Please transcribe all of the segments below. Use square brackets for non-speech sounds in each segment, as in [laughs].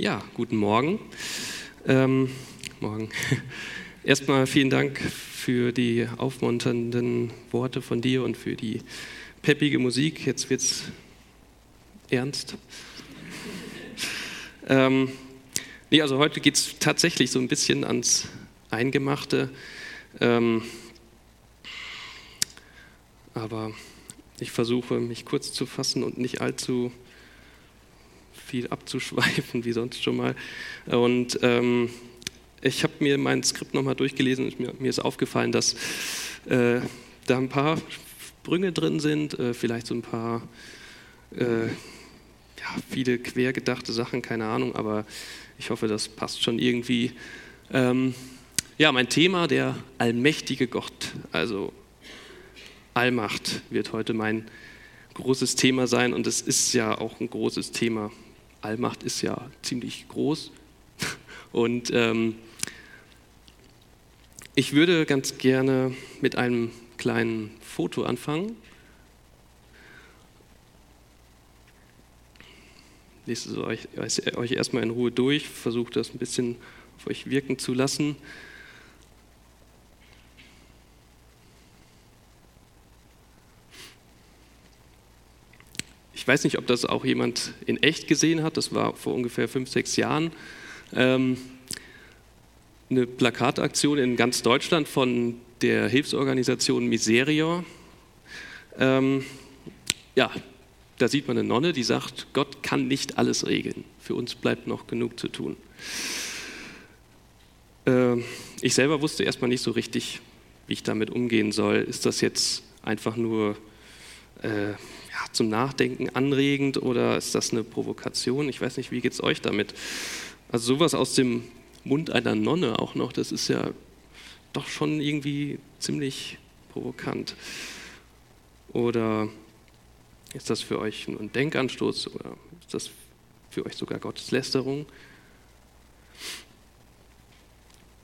Ja, guten Morgen. Ähm, morgen. [laughs] Erstmal vielen Dank für die aufmunternden Worte von dir und für die peppige Musik. Jetzt wird's ernst. [laughs] Ähm, nee, also heute geht es tatsächlich so ein bisschen ans Eingemachte. Ähm, aber ich versuche, mich kurz zu fassen und nicht allzu viel abzuschweifen wie sonst schon mal. Und ähm, ich habe mir mein Skript nochmal durchgelesen und mir, mir, ist aufgefallen, dass äh, da ein paar Sprünge drin sind, äh, vielleicht so ein paar äh, ja, viele quergedachte Sachen, keine Ahnung, aber ich hoffe, das passt schon irgendwie. Ähm, ja, mein Thema, der allmächtige Gott, also Allmacht wird heute mein großes Thema sein und es ist ja auch ein großes Thema Allmacht ist ja ziemlich groß. [laughs] Und ähm, ich würde ganz gerne mit einem kleinen Foto anfangen. Lest es euch, euch erstmal in Ruhe durch, versucht das ein bisschen auf euch wirken zu lassen. Weiß nicht, ob das auch jemand in echt gesehen hat. Das war vor ungefähr fünf, sechs Jahren. Ähm, eine Plakataktion in ganz Deutschland von der Hilfsorganisation Miserior. Ähm, ja, da sieht man eine Nonne, die sagt, Gott kann nicht alles regeln. Für uns bleibt noch genug zu tun. Ähm, ich selber wusste erstmal nicht so richtig, wie ich damit umgehen soll. Ist das jetzt einfach nur äh, zum Nachdenken anregend oder ist das eine Provokation? Ich weiß nicht, wie geht es euch damit? Also sowas aus dem Mund einer Nonne auch noch, das ist ja doch schon irgendwie ziemlich provokant. Oder ist das für euch ein Denkanstoß oder ist das für euch sogar Gotteslästerung?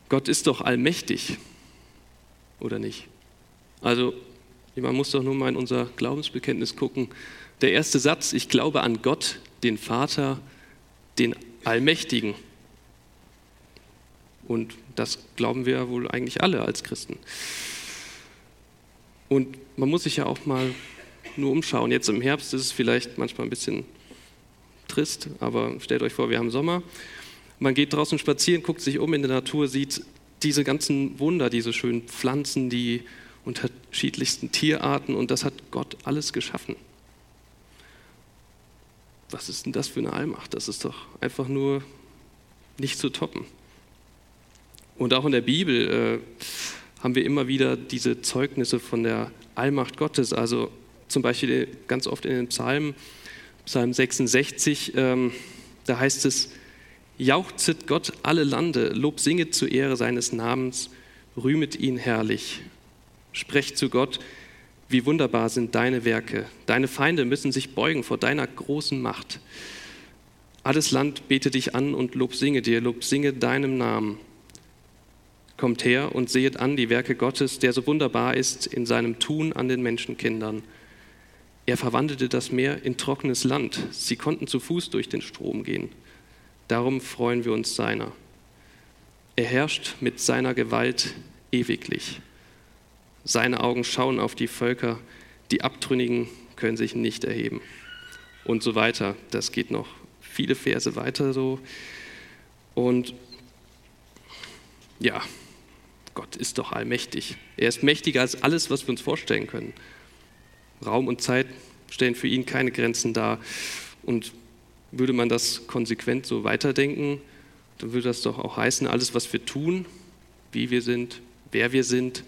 Gott ist doch allmächtig, oder nicht? Also man muss doch nur mal in unser Glaubensbekenntnis gucken. Der erste Satz, ich glaube an Gott, den Vater, den Allmächtigen. Und das glauben wir wohl eigentlich alle als Christen. Und man muss sich ja auch mal nur umschauen. Jetzt im Herbst ist es vielleicht manchmal ein bisschen trist, aber stellt euch vor, wir haben Sommer. Man geht draußen spazieren, guckt sich um in der Natur, sieht diese ganzen Wunder, diese schönen Pflanzen, die unterschiedlichsten Tierarten und das hat Gott alles geschaffen. Was ist denn das für eine Allmacht? Das ist doch einfach nur nicht zu toppen. Und auch in der Bibel äh, haben wir immer wieder diese Zeugnisse von der Allmacht Gottes. Also zum Beispiel ganz oft in den Psalmen, Psalm 66, ähm, da heißt es, Jauchzet Gott alle Lande, Lob singet zur Ehre seines Namens, rühmet ihn herrlich. Sprecht zu Gott, wie wunderbar sind deine Werke. Deine Feinde müssen sich beugen vor deiner großen Macht. Alles Land bete dich an und Lob singe dir, Lob singe deinem Namen. Kommt her und sehet an die Werke Gottes, der so wunderbar ist in seinem Tun an den Menschenkindern. Er verwandelte das Meer in trockenes Land. Sie konnten zu Fuß durch den Strom gehen. Darum freuen wir uns seiner. Er herrscht mit seiner Gewalt ewiglich. Seine Augen schauen auf die Völker, die Abtrünnigen können sich nicht erheben. Und so weiter. Das geht noch viele Verse weiter so. Und ja, Gott ist doch allmächtig. Er ist mächtiger als alles, was wir uns vorstellen können. Raum und Zeit stellen für ihn keine Grenzen dar. Und würde man das konsequent so weiterdenken, dann würde das doch auch heißen, alles, was wir tun, wie wir sind, wer wir sind,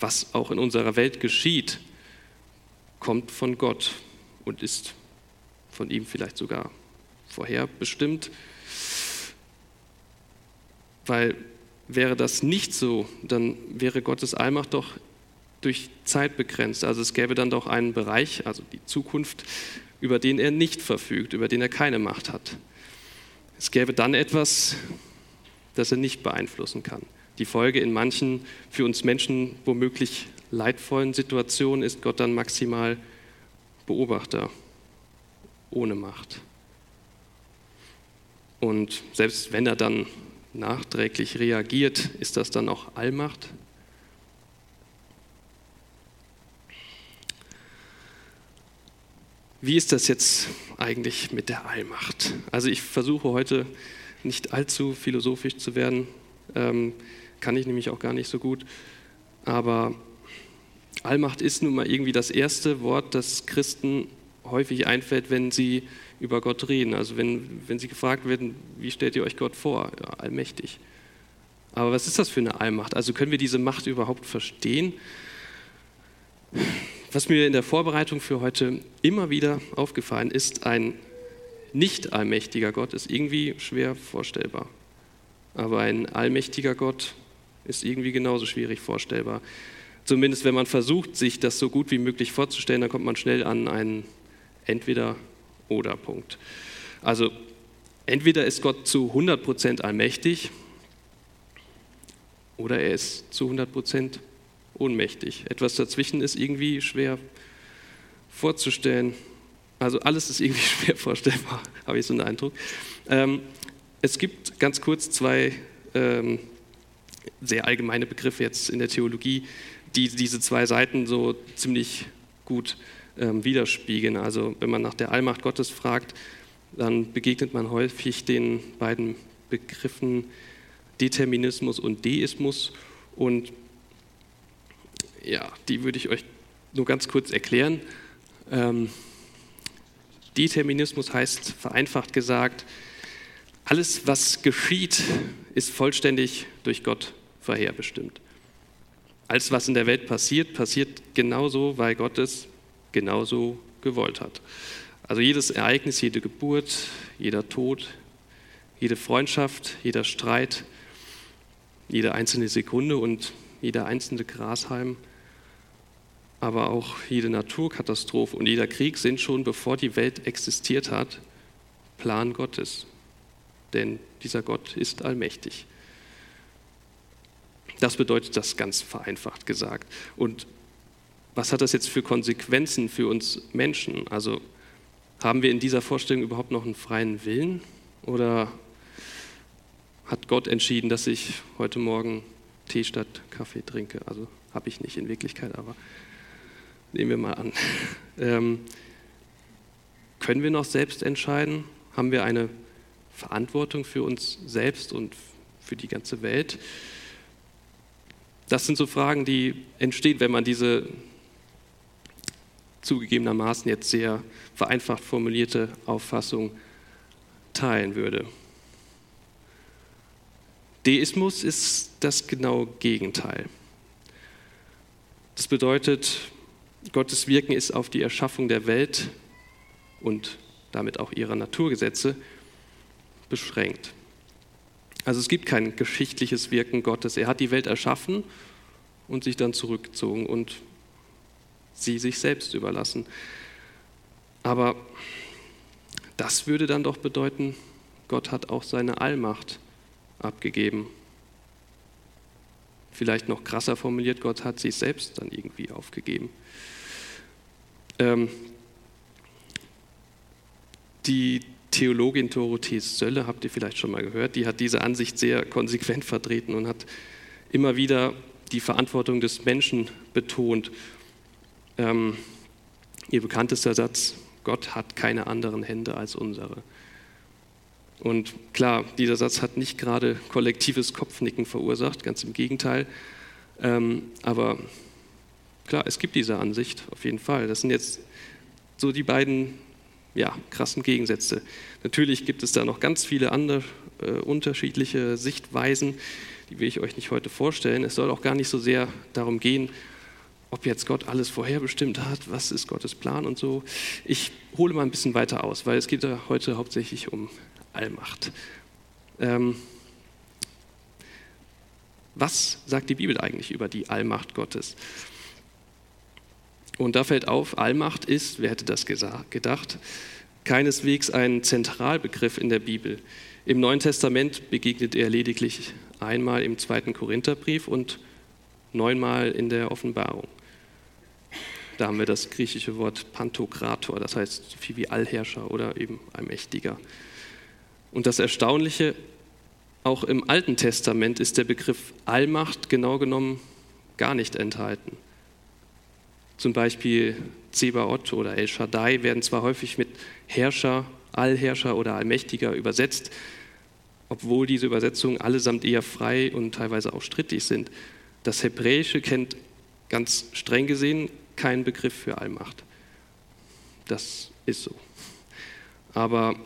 was auch in unserer Welt geschieht, kommt von Gott und ist von ihm vielleicht sogar vorherbestimmt. Weil wäre das nicht so, dann wäre Gottes Allmacht doch durch Zeit begrenzt. Also es gäbe dann doch einen Bereich, also die Zukunft, über den er nicht verfügt, über den er keine Macht hat. Es gäbe dann etwas, das er nicht beeinflussen kann. Die Folge in manchen für uns Menschen womöglich leidvollen Situationen ist Gott dann maximal Beobachter ohne Macht. Und selbst wenn er dann nachträglich reagiert, ist das dann auch Allmacht? Wie ist das jetzt eigentlich mit der Allmacht? Also ich versuche heute nicht allzu philosophisch zu werden, ähm, kann ich nämlich auch gar nicht so gut, aber Allmacht ist nun mal irgendwie das erste Wort, das Christen häufig einfällt, wenn sie über Gott reden. Also wenn, wenn sie gefragt werden, wie stellt ihr euch Gott vor? Ja, allmächtig. Aber was ist das für eine Allmacht? Also können wir diese Macht überhaupt verstehen? Was mir in der Vorbereitung für heute immer wieder aufgefallen ist, ein nicht allmächtiger Gott ist irgendwie schwer vorstellbar. Aber ein allmächtiger Gott ist irgendwie genauso schwierig vorstellbar. Zumindest wenn man versucht, sich das so gut wie möglich vorzustellen, dann kommt man schnell an einen Entweder-Oder-Punkt. Also entweder ist Gott zu 100% allmächtig oder er ist zu 100% ohnmächtig. Etwas dazwischen ist irgendwie schwer vorzustellen. Also alles ist irgendwie [laughs] schwer vorstellbar, [laughs] habe ich so einen Eindruck. Ähm, es gibt ganz kurz zwei ähm, sehr allgemeine Begriffe jetzt in der Theologie, die diese zwei Seiten so ziemlich gut ähm, widerspiegeln. Also wenn man nach der Allmacht Gottes fragt, dann begegnet man häufig den beiden Begriffen Determinismus und Deismus. Und ja, die würde ich euch nur ganz kurz erklären. Ähm, Determinismus heißt vereinfacht gesagt, alles, was geschieht, ist vollständig durch Gott vorherbestimmt. Alles, was in der Welt passiert, passiert genauso, weil Gott es genauso gewollt hat. Also jedes Ereignis, jede Geburt, jeder Tod, jede Freundschaft, jeder Streit, jede einzelne Sekunde und jeder einzelne Grashalm, aber auch jede Naturkatastrophe und jeder Krieg sind schon, bevor die Welt existiert hat, Plan Gottes. Denn dieser Gott ist allmächtig. Das bedeutet das ganz vereinfacht gesagt. Und was hat das jetzt für Konsequenzen für uns Menschen? Also haben wir in dieser Vorstellung überhaupt noch einen freien Willen? Oder hat Gott entschieden, dass ich heute Morgen Tee statt Kaffee trinke? Also habe ich nicht in Wirklichkeit, aber nehmen wir mal an. [laughs] Ähm, können wir noch selbst entscheiden? Haben wir eine Verantwortung für uns selbst und für die ganze Welt? Das sind so Fragen, die entstehen, wenn man diese zugegebenermaßen jetzt sehr vereinfacht formulierte Auffassung teilen würde. Deismus ist das genaue Gegenteil. Das bedeutet, Gottes Wirken ist auf die Erschaffung der Welt und damit auch ihrer Naturgesetze beschränkt. Also es gibt kein geschichtliches Wirken Gottes. Er hat die Welt erschaffen und sich dann zurückgezogen und sie sich selbst überlassen. Aber das würde dann doch bedeuten, Gott hat auch seine Allmacht abgegeben. Vielleicht noch krasser formuliert, Gott hat sich selbst dann irgendwie aufgegeben. Ähm, die Theologin Dorothees Sölle, habt ihr vielleicht schon mal gehört, die hat diese Ansicht sehr konsequent vertreten und hat immer wieder die Verantwortung des Menschen betont. Ähm, ihr bekanntester Satz, Gott hat keine anderen Hände als unsere. Und klar, dieser Satz hat nicht gerade kollektives Kopfnicken verursacht, ganz im Gegenteil. Ähm, aber klar, es gibt diese Ansicht auf jeden Fall. Das sind jetzt so die beiden ja, krassen Gegensätze. Natürlich gibt es da noch ganz viele andere äh, unterschiedliche Sichtweisen, die will ich euch nicht heute vorstellen. Es soll auch gar nicht so sehr darum gehen, ob jetzt Gott alles vorherbestimmt hat, was ist Gottes Plan und so. Ich hole mal ein bisschen weiter aus, weil es geht ja heute hauptsächlich um Allmacht. Ähm, was sagt die Bibel eigentlich über die Allmacht Gottes? Und da fällt auf, Allmacht ist, wer hätte das gedacht, keineswegs ein Zentralbegriff in der Bibel. Im Neuen Testament begegnet er lediglich einmal im zweiten Korintherbrief und neunmal in der Offenbarung. Da haben wir das griechische Wort Pantokrator, das heißt so viel wie Allherrscher oder eben Allmächtiger. Und das Erstaunliche, auch im Alten Testament ist der Begriff Allmacht genau genommen gar nicht enthalten. Zum Beispiel Zebaoth oder El Shaddai werden zwar häufig mit Herrscher, Allherrscher oder Allmächtiger übersetzt, obwohl diese Übersetzungen allesamt eher frei und teilweise auch strittig sind. Das Hebräische kennt ganz streng gesehen keinen Begriff für Allmacht. Das ist so. Aber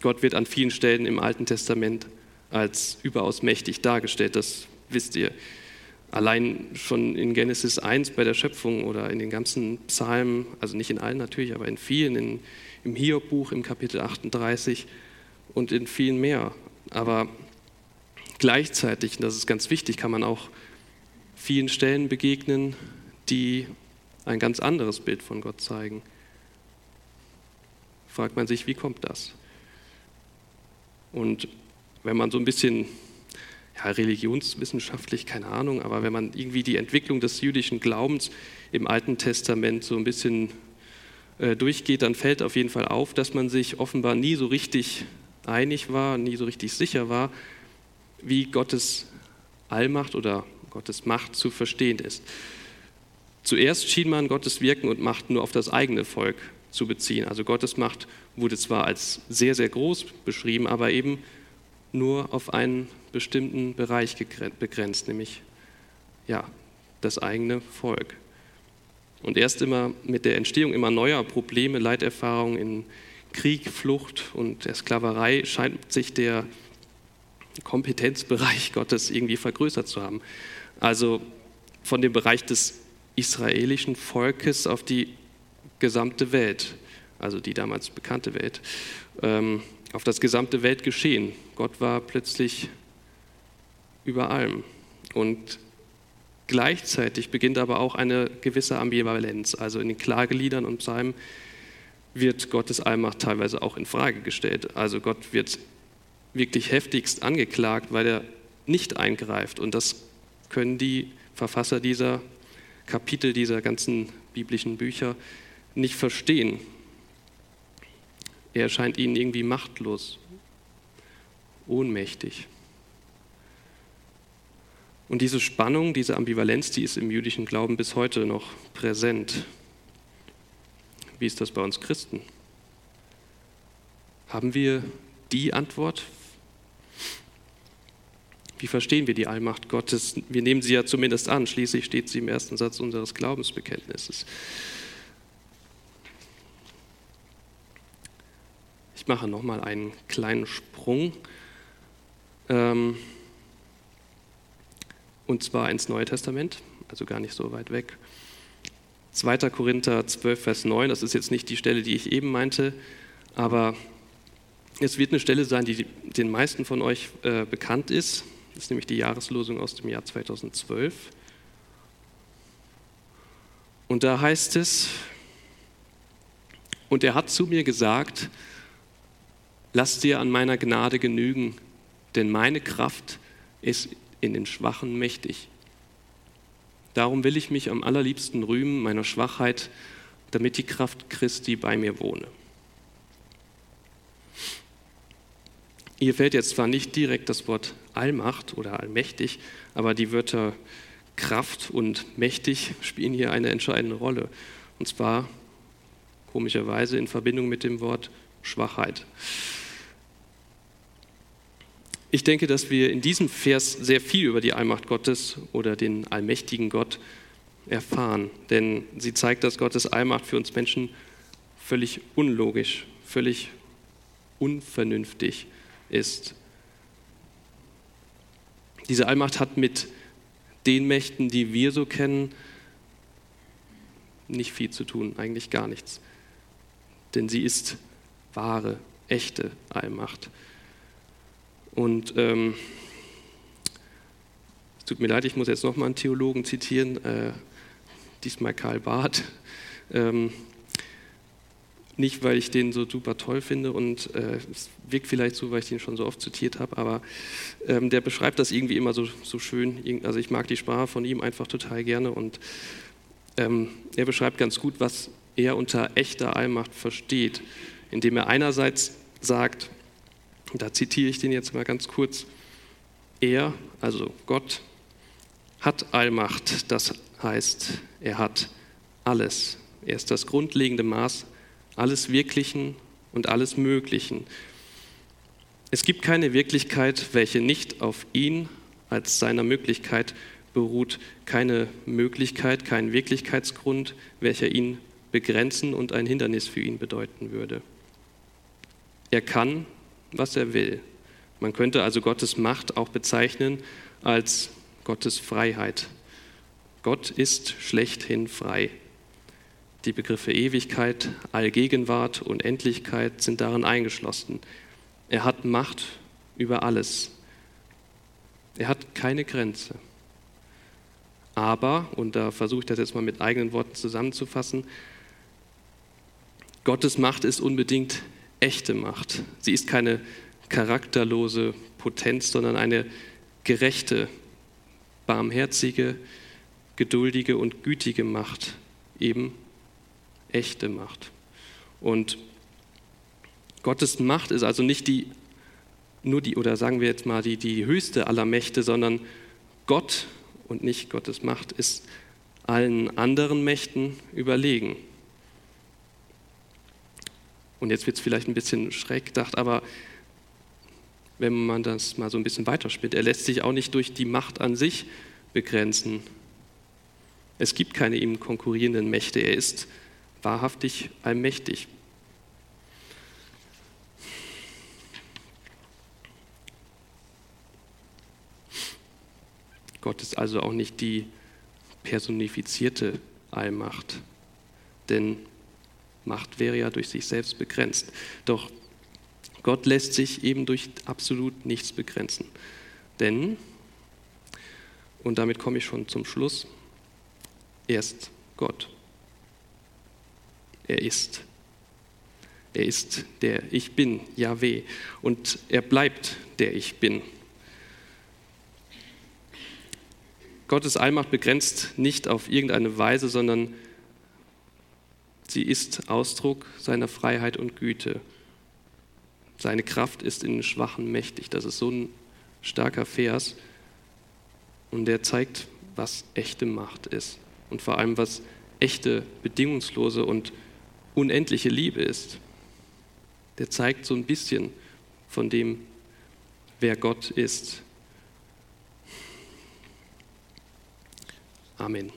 Gott wird an vielen Stellen im Alten Testament als überaus mächtig dargestellt, das wisst ihr. Allein schon in Genesis 1 bei der Schöpfung oder in den ganzen Psalmen, also nicht in allen natürlich, aber in vielen, in, im Hiob-Buch im Kapitel 38 und in vielen mehr. Aber gleichzeitig, und das ist ganz wichtig, kann man auch vielen Stellen begegnen, die ein ganz anderes Bild von Gott zeigen. Fragt man sich, wie kommt das? Und wenn man so ein bisschen ja, religionswissenschaftlich, keine Ahnung, aber wenn man irgendwie die Entwicklung des jüdischen Glaubens im Alten Testament so ein bisschen äh, durchgeht, dann fällt auf jeden Fall auf, dass man sich offenbar nie so richtig einig war, nie so richtig sicher war, wie Gottes Allmacht oder Gottes Macht zu verstehen ist. Zuerst schien man Gottes Wirken und Macht nur auf das eigene Volk zu beziehen. Also Gottes Macht wurde zwar als sehr, sehr groß beschrieben, aber eben nur auf einen bestimmten Bereich begrenzt, nämlich ja, das eigene Volk. Und erst immer mit der Entstehung immer neuer Probleme, Leiterfahrungen in Krieg, Flucht und der Sklaverei scheint sich der Kompetenzbereich [laughs] Gottes irgendwie vergrößert zu haben. Also von dem Bereich des israelischen Volkes auf die gesamte Welt, also die damals bekannte Welt, ähm, auf das gesamte Weltgeschehen. Gott war plötzlich über allem. Und gleichzeitig beginnt aber auch eine gewisse Ambivalenz. Also in den Klageliedern und Psalmen wird Gottes Allmacht teilweise auch in Frage gestellt. Also Gott wird wirklich heftigst angeklagt, weil er nicht eingreift. Und das können die Verfasser dieser Kapitel, dieser ganzen biblischen Bücher nicht verstehen. Er erscheint ihnen irgendwie machtlos, ohnmächtig. Und diese Spannung, diese Ambivalenz, die ist im jüdischen Glauben bis heute noch präsent. Wie ist das bei uns Christen? Haben wir die Antwort? Wie verstehen wir die Allmacht Gottes? Wir nehmen sie ja zumindest an, schließlich steht sie im ersten Satz unseres Glaubensbekenntnisses. Ich mache nochmal einen kleinen Sprung. Ähm, und zwar ins Neue Testament, also gar nicht so weit weg. 2. Korinther 12, Vers 9, das ist jetzt nicht die Stelle, die ich eben meinte, aber es wird eine Stelle sein, die den meisten von euch äh, bekannt ist. Das ist nämlich die Jahreslosung aus dem Jahr 2012. Und da heißt es, und er hat zu mir gesagt, lass dir an meiner Gnade genügen, denn meine Kraft ist in den Schwachen mächtig. Darum will ich mich am allerliebsten rühmen meiner Schwachheit, damit die Kraft Christi bei mir wohne. Hier fällt jetzt zwar nicht direkt das Wort Allmacht oder allmächtig, aber die Wörter Kraft und mächtig spielen hier eine entscheidende Rolle. Und zwar komischerweise in Verbindung mit dem Wort Schwachheit. Ich denke, dass wir in diesem Vers sehr viel über die Allmacht Gottes oder den allmächtigen Gott erfahren, denn sie zeigt, dass Gottes Allmacht für uns Menschen völlig unlogisch, völlig unvernünftig ist. Diese Allmacht hat mit den Mächten, die wir so kennen, nicht viel zu tun, eigentlich gar nichts. Denn sie ist wahre, echte Allmacht. Und ähm, es tut mir leid, ich muss jetzt nochmal einen Theologen zitieren, äh, diesmal Karl Barth. Ähm, nicht, weil ich den so super toll finde und äh, es wirkt vielleicht so, weil ich den schon so oft zitiert habe, aber ähm, der beschreibt das irgendwie immer so, so schön. Also ich mag die Sprache von ihm einfach total gerne und ähm, er beschreibt ganz gut, was er unter echter Allmacht versteht, indem er einerseits sagt, Da zitiere ich den jetzt mal ganz kurz. Er, also Gott, hat Allmacht, das heißt, er hat alles. Er ist das grundlegende Maß alles Wirklichen und alles Möglichen. Es gibt keine Wirklichkeit, welche nicht auf ihn als seiner Möglichkeit beruht, keine Möglichkeit, kein Wirklichkeitsgrund, welcher ihn begrenzen und ein Hindernis für ihn bedeuten würde. Er kann, was er will. Man könnte also Gottes Macht auch bezeichnen als Gottes Freiheit. Gott ist schlechthin frei. Die Begriffe Ewigkeit, Allgegenwart und Endlichkeit sind darin eingeschlossen. Er hat Macht über alles. Er hat keine Grenze. Aber, und da versuche ich das jetzt mal mit eigenen Worten zusammenzufassen, Gottes Macht ist unbedingt echte Macht. Sie ist keine charakterlose Potenz, sondern eine gerechte, barmherzige, geduldige und gütige Macht, eben echte Macht. Und Gottes Macht ist also nicht die, nur die, oder sagen wir jetzt mal, die, die höchste aller Mächte, sondern Gott und nicht Gottes Macht ist allen anderen Mächten überlegen. Und jetzt wird es vielleicht ein bisschen schräg gedacht, aber wenn man das mal so ein bisschen weiterspinnt, er lässt sich auch nicht durch die Macht an sich begrenzen. Es gibt keine ihm konkurrierenden Mächte. Er ist wahrhaftig allmächtig. Gott ist also auch nicht die personifizierte Allmacht, denn Macht wäre ja durch sich selbst begrenzt. Doch Gott lässt sich eben durch absolut nichts begrenzen. Denn, und damit komme ich schon zum Schluss, er ist Gott. Er ist. Er ist der Ich Bin, Yahweh. Und er bleibt der Ich Bin. Gottes Allmacht begrenzt nicht auf irgendeine Weise, sondern sie ist Ausdruck seiner Freiheit und Güte. Seine Kraft ist in den Schwachen mächtig. Das ist so ein starker Vers. Und der zeigt, was echte Macht ist. Und vor allem, was echte, bedingungslose und unendliche Liebe ist. Der zeigt so ein bisschen von dem, wer Gott ist. Amen.